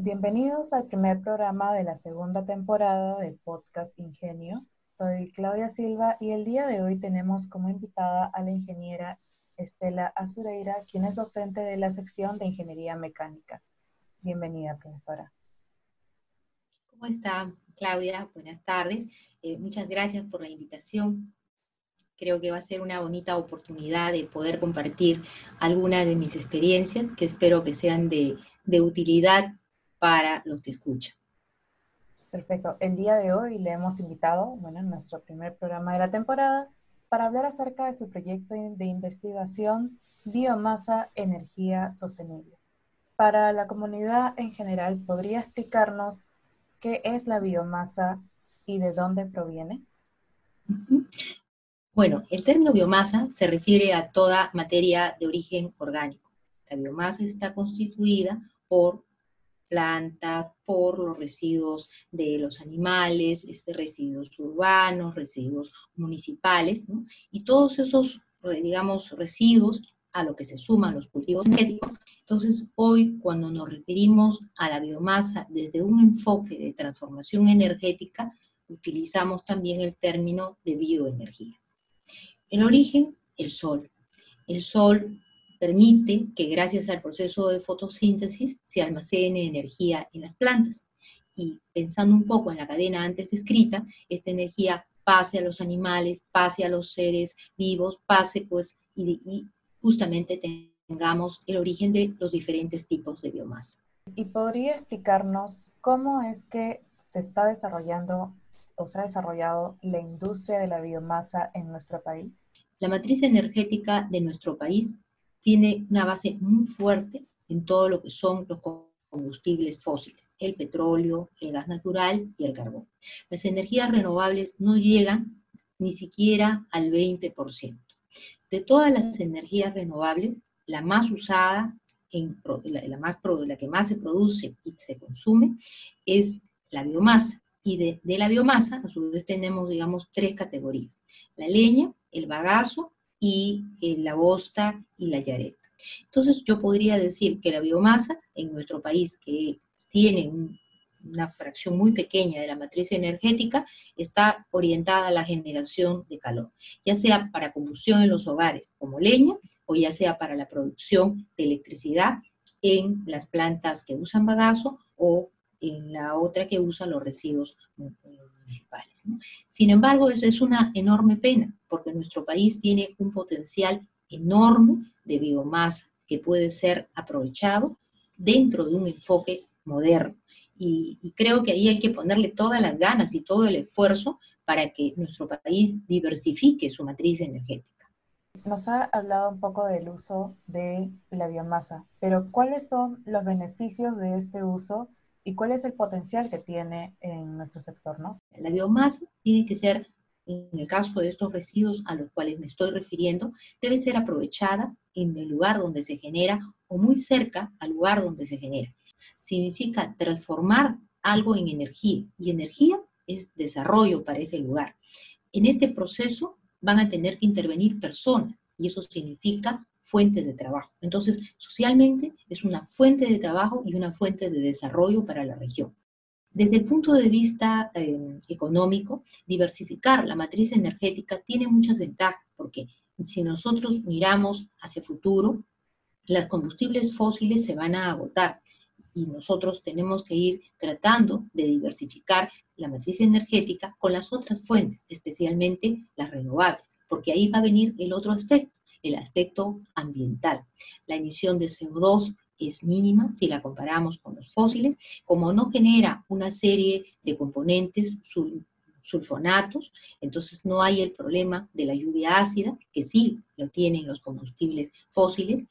Bienvenidos al primer programa de la segunda temporada del podcast Ingenio. Soy Claudia Silva y el día de hoy tenemos como invitada a la ingeniera Estela Azureira, quien es docente de la sección de Ingeniería Mecánica. Bienvenida, profesora. ¿Cómo está, Claudia? Buenas tardes. Eh, muchas gracias por la invitación. Creo que va a ser una bonita oportunidad de poder compartir algunas de mis experiencias que espero que sean de, de utilidad para los que escuchan. Perfecto. El día de hoy le hemos invitado, bueno, en nuestro primer programa de la temporada, para hablar acerca de su proyecto de investigación Biomasa, Energía Sostenible. Para la comunidad en general, ¿podría explicarnos qué es la biomasa y de dónde proviene? Bueno, el término biomasa se refiere a toda materia de origen orgánico. La biomasa está constituida por plantas, por los residuos de los animales, este, residuos urbanos, residuos municipales, y todos esos, digamos, residuos a lo que se suman los cultivos energéticos. Entonces, hoy, cuando nos referimos a la biomasa desde un enfoque de transformación energética, utilizamos también el término de bioenergía. El origen, el sol. El sol permite que gracias al proceso de fotosíntesis se almacene energía en las plantas. Y pensando un poco en la cadena antes descrita, esta energía pase a los animales, pase a los seres vivos, pase pues y, justamente tengamos el origen de los diferentes tipos de biomasa. ¿Y podría explicarnos cómo es que se está desarrollando o se ha desarrollado la industria de la biomasa en nuestro país? La matriz energética de nuestro país tiene una base muy fuerte en todo lo que son los combustibles fósiles, el petróleo, el gas natural y el carbón. Las energías renovables no llegan ni siquiera al 20%. De todas las energías renovables, la más usada, en, la, más, la que más se produce y se consume, es la biomasa. Y de, de la biomasa, a su vez tenemos, digamos, tres categorías. La leña, el bagazo y eh, la bosta y la yareta. Entonces yo podría decir que la biomasa en nuestro país, que tiene una fracción muy pequeña de la matriz energética, está orientada a la generación de calor, ya sea para combustión en los hogares como leña o ya sea para la producción de electricidad en las plantas que usan bagazo o en la otra que usa los residuos municipales. Sin embargo, eso es una enorme pena, porque nuestro país tiene un potencial enorme de biomasa que puede ser aprovechado dentro de un enfoque moderno. Y, y, creo que ahí hay que ponerle todas las ganas y todo el esfuerzo para que nuestro país diversifique su matriz energética. Nos ha hablado un poco del uso de la biomasa, pero ¿cuáles son los beneficios de este uso y cuál es el potencial que tiene en nuestro sector, ¿no? La biomasa tiene que ser, en el caso de estos residuos a los cuales me estoy refiriendo, debe ser aprovechada en el lugar donde se genera o muy cerca al lugar donde se genera. Significa transformar algo en energía y energía es desarrollo para ese lugar. En este proceso van a tener que intervenir personas y eso significa fuentes de trabajo. Entonces, socialmente es una fuente de trabajo y una fuente de desarrollo para la región. Desde el punto de vista eh, económico, diversificar la matriz energética tiene muchas ventajas, porque si nosotros miramos hacia futuro, los combustibles fósiles se van a agotar y nosotros tenemos que ir tratando de diversificar la matriz energética con las otras fuentes, especialmente las renovables, porque ahí va a venir el otro aspecto el aspecto ambiental. La emisión de CO2 es mínima si la comparamos con los fósiles, como no genera una serie de componentes sulfonatos, entonces no hay el problema de la lluvia ácida, que sí lo tienen los combustibles fósiles.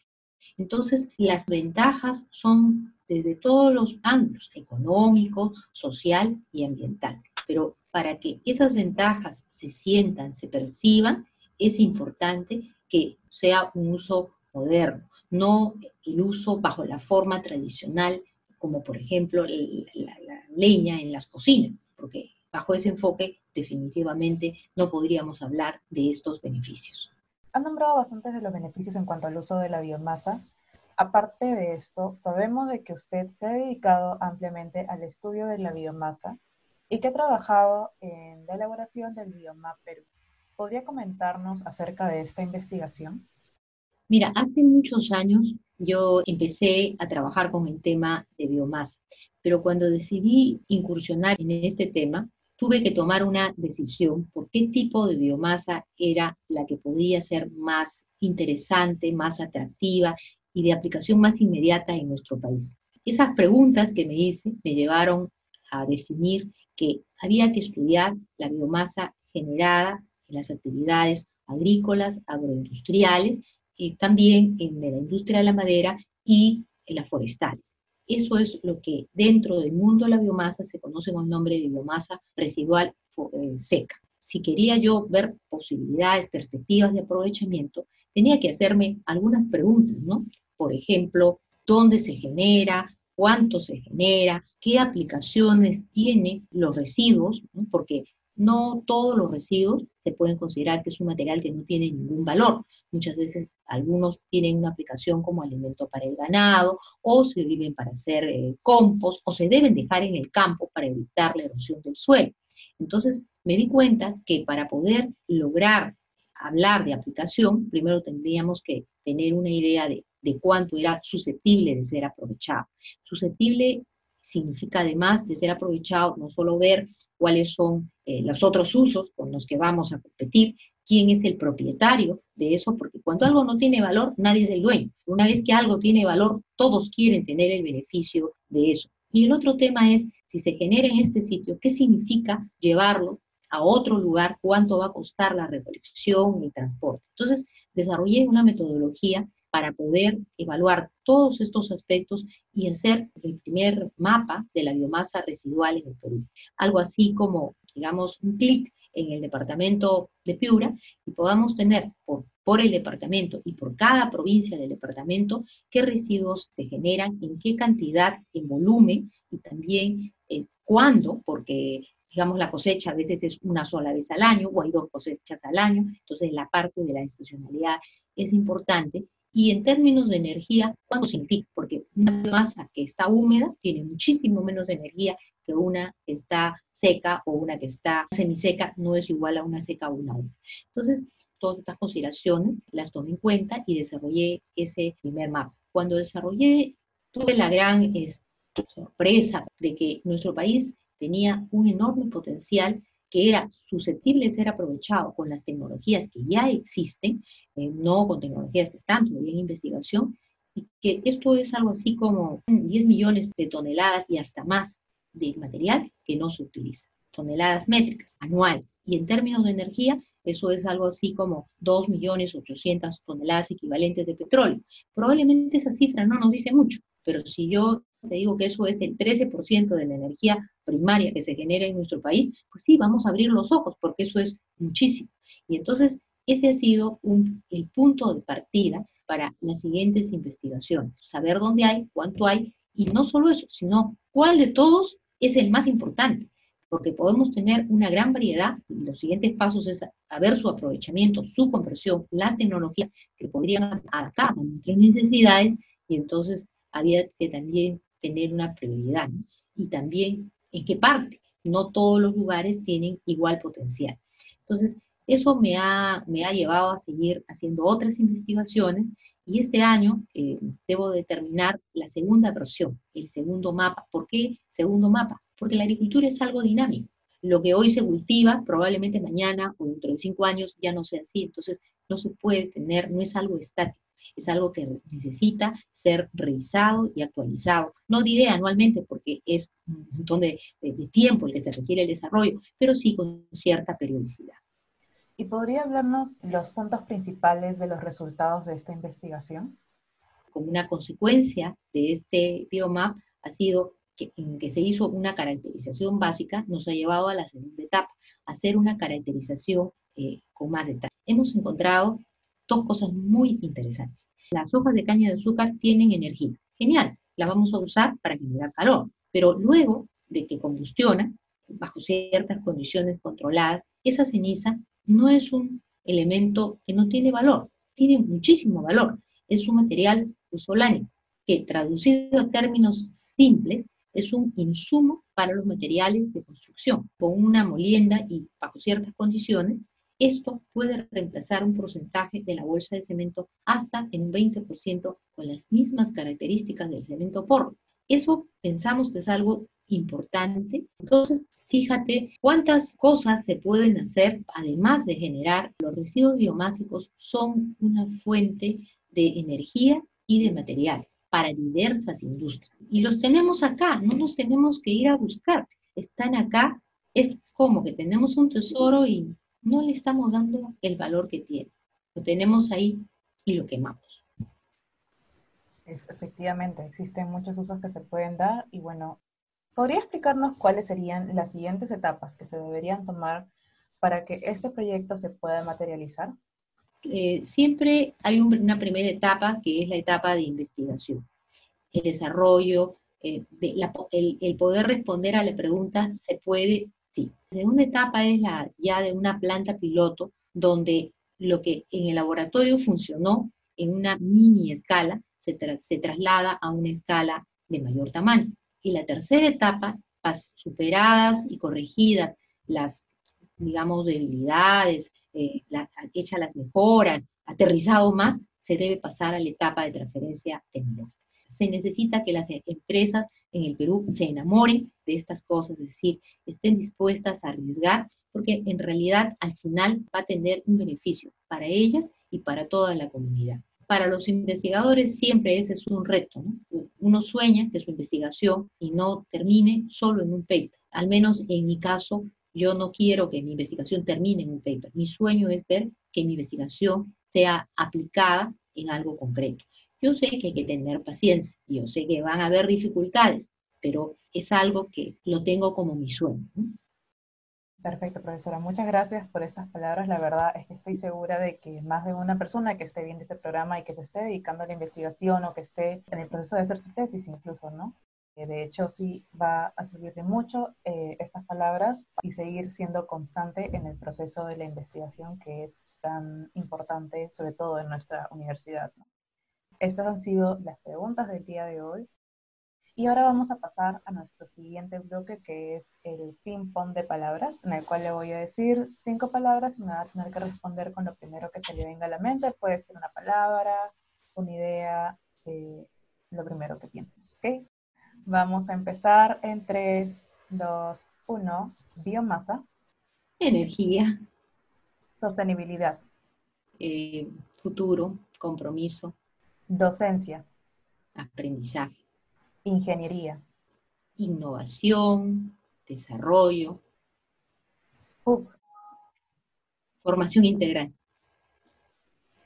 Entonces, las ventajas son desde todos los ángulos, económico, social y ambiental. Pero para que esas ventajas se sientan, se perciban, es importante que sea un uso moderno, no el uso bajo la forma tradicional, como por ejemplo la, leña en las cocinas, porque bajo ese enfoque definitivamente no podríamos hablar de estos beneficios. Han nombrado bastantes de los beneficios en cuanto al uso de la biomasa, Aparte de esto, sabemos de que usted se ha dedicado ampliamente al estudio de la biomasa y que ha trabajado en la elaboración del Biomap Perú. ¿Podría comentarnos acerca de esta investigación? Mira, hace muchos años yo empecé a trabajar con el tema de biomasa, pero cuando decidí incursionar en este tema, tuve que tomar una decisión por qué tipo de biomasa era la que podía ser más interesante, más atractiva y de aplicación más inmediata en nuestro país. Esas preguntas que me hice me llevaron a definir que había que estudiar la biomasa generada en las actividades agrícolas, agroindustriales, y también en la industria de la madera y en las forestales. Eso es lo que dentro del mundo de la biomasa se conoce con el nombre de biomasa residual eh, seca. Si quería yo ver posibilidades, perspectivas de aprovechamiento, tenía que hacerme algunas preguntas, ¿no? Por ejemplo, ¿dónde se genera? cuánto se genera, qué aplicaciones tiene los residuos, porque no todos los residuos se pueden considerar que es un material que no tiene ningún valor. Muchas veces algunos tienen una aplicación como alimento para el ganado, o se sirven para hacer eh, compost, o se deben dejar en el campo para evitar la erosión del suelo. Entonces me di cuenta que para poder lograr hablar de aplicación, primero tendríamos que tener una idea de de cuánto era susceptible de ser aprovechado. Susceptible significa además de ser aprovechado no solo ver cuáles son eh, los otros usos con los que vamos a competir, quién es el propietario de eso, porque cuando algo no tiene valor, nadie es el dueño. Una vez que algo tiene valor, todos quieren tener el beneficio de eso. Y el otro tema es, si se genera en este sitio, ¿qué significa llevarlo a otro lugar? ¿Cuánto va a costar la recolección y transporte? Entonces, desarrollé una metodología para poder evaluar todos estos aspectos y hacer el primer mapa de la biomasa residual en el Perú. Algo así como, digamos, un clic en el departamento de Piura y podamos tener por, por el departamento y por cada provincia del departamento qué residuos se generan, en qué cantidad, en volumen y también eh, cuándo, porque digamos, la cosecha a veces es una sola vez al año o hay dos cosechas al año, entonces la parte de la estacionalidad es importante y en términos de energía, ¿cuánto significa? Porque una masa que está húmeda tiene muchísimo menos energía que una que está seca o una que está semiseca, no es igual a una seca o una húmeda. Entonces, todas estas consideraciones las tomé en cuenta y desarrollé ese primer mapa. Cuando desarrollé, tuve la gran sorpresa de que nuestro país tenía un enorme potencial que era susceptible de ser aprovechado con las tecnologías que ya existen, eh, no con tecnologías que están todavía en investigación, y que esto es algo así como 10 millones de toneladas y hasta más de material que no se utiliza, toneladas métricas anuales. Y en términos de energía, eso es algo así como 2 millones 800 toneladas equivalentes de petróleo. Probablemente esa cifra no nos dice mucho, pero si yo te digo que eso es el 13% de la energía primaria que se genera en nuestro país, pues sí, vamos a abrir los ojos, porque eso es muchísimo. Y entonces, ese ha sido el punto de partida para las siguientes investigaciones. Saber dónde hay, cuánto hay, y no solo eso, sino cuál de todos es el más importante, porque podemos tener una gran variedad y los siguientes pasos es a ver su aprovechamiento, su compresión, las tecnologías que podrían adaptarse a nuestras necesidades y entonces había que también tener una prioridad. Y también en qué parte. No todos los lugares tienen igual potencial. Entonces, eso me ha, me ha llevado a seguir haciendo otras investigaciones y este año eh, debo determinar la segunda versión, el segundo mapa. ¿Por qué segundo mapa? Porque la agricultura es algo dinámico. Lo que hoy se cultiva, probablemente mañana o dentro de cinco años ya no sea así. Entonces, no se puede tener, no es algo estático es algo que necesita ser revisado y actualizado. No diré anualmente porque es un montón de, tiempo el que se requiere el desarrollo, pero sí con cierta periodicidad. ¿Y podría hablarnos los puntos principales de los resultados de esta investigación? Como una consecuencia de este biomap ha sido que, en que se hizo una caracterización básica, nos ha llevado a la segunda etapa, hacer una caracterización eh, con más detalle. Hemos encontrado dos cosas muy interesantes. Las hojas de caña de azúcar tienen energía. Genial, la vamos a usar para generar calor. Pero luego de que combustiona, bajo ciertas condiciones controladas, esa ceniza no es un elemento que no tiene valor, tiene muchísimo valor. Es un material puzolánico, que traducido a términos simples es un insumo para los materiales de construcción. Con una molienda y bajo ciertas condiciones, esto puede reemplazar un porcentaje de la bolsa de cemento hasta en un 20% con las mismas características del cemento porro. Eso pensamos que es algo importante. Entonces, fíjate cuántas cosas se pueden hacer, además de generar. Los residuos biomásicos son una fuente de energía y de materiales para diversas industrias. Y los tenemos acá, no los tenemos que ir a buscar. Están acá, es como que tenemos un tesoro y no le estamos dando el valor que tiene. Lo tenemos ahí y lo quemamos. efectivamente, existen muchos usos que se pueden dar y bueno, ¿podría explicarnos cuáles serían las siguientes etapas que se deberían tomar para que este proyecto se pueda materializar? Eh, siempre hay una primera etapa que es la etapa de investigación, el desarrollo, eh, el, el, poder responder a la pregunta, ¿se puede Sí. Segunda etapa es la ya de una planta piloto, donde lo que en el laboratorio funcionó en una mini escala se, se traslada a una escala de mayor tamaño. Y la tercera etapa, superadas y corregidas las, digamos, debilidades, eh, hechas las mejoras, aterrizado más, se debe pasar a la etapa de transferencia tecnológica se necesita que las empresas en el Perú se enamoren de estas cosas, es decir, estén dispuestas a arriesgar, porque en realidad al final va a tener un beneficio para ellas y para toda la comunidad. Para los investigadores siempre ese es un reto. Uno sueña que su investigación y no termine solo en un paper. Al menos en mi caso, yo no quiero que mi investigación termine en un paper. Mi sueño es ver que mi investigación sea aplicada en algo concreto. Yo sé que hay que tener paciencia, yo sé que van a haber dificultades, pero es algo que lo tengo como mi sueño. Perfecto, profesora. Muchas gracias por estas palabras. La verdad es que estoy segura de que más de una persona que esté viendo este programa y que se esté dedicando a la investigación o que esté en el proceso de hacer su tesis incluso, ¿no? De hecho, sí va a servirle mucho eh, estas palabras y seguir siendo constante en el proceso de la investigación que es tan importante, sobre todo en nuestra universidad. ¿no? Estas han sido las preguntas del día de hoy. Y ahora vamos a pasar a nuestro siguiente bloque, que es el ping-pong de palabras, en el cual le voy a decir cinco palabras y me va a tener que responder con lo primero que se le venga a la mente. Puede ser una palabra, una idea, eh, lo primero que piensen. ¿okay? Vamos a empezar en 3, 2, 1. Biomasa. Energía. Sostenibilidad. Eh, futuro, compromiso. Docencia. Aprendizaje. Ingeniería. Innovación, desarrollo. Formación integral.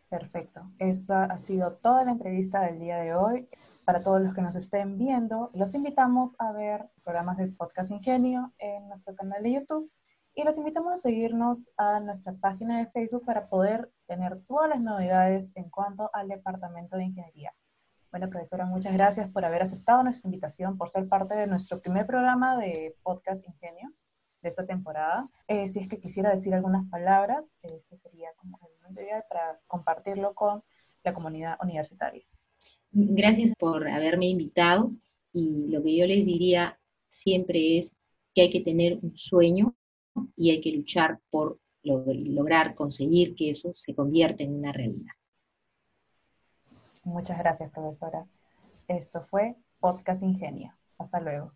Perfecto. Esta ha sido toda la entrevista del día de hoy. Para todos los que nos estén viendo, los invitamos a ver programas del Podcast Ingenio en nuestro canal de YouTube y los invitamos a seguirnos a nuestra página de Facebook para poder tener todas las novedades en cuanto al Departamento de Ingeniería. Bueno, profesora, muchas gracias por haber aceptado nuestra invitación, por ser parte de nuestro primer programa de Podcast Ingenio de esta temporada. Eh, si es que quisiera decir algunas palabras, este sería como el momento ideal para compartirlo con la comunidad universitaria. Gracias por haberme invitado y lo que yo les diría siempre es que hay que tener un sueño y hay que luchar por lograr conseguir que eso se convierta en una realidad. Muchas gracias, profesora. Esto fue Podcast Ingenio. Hasta luego.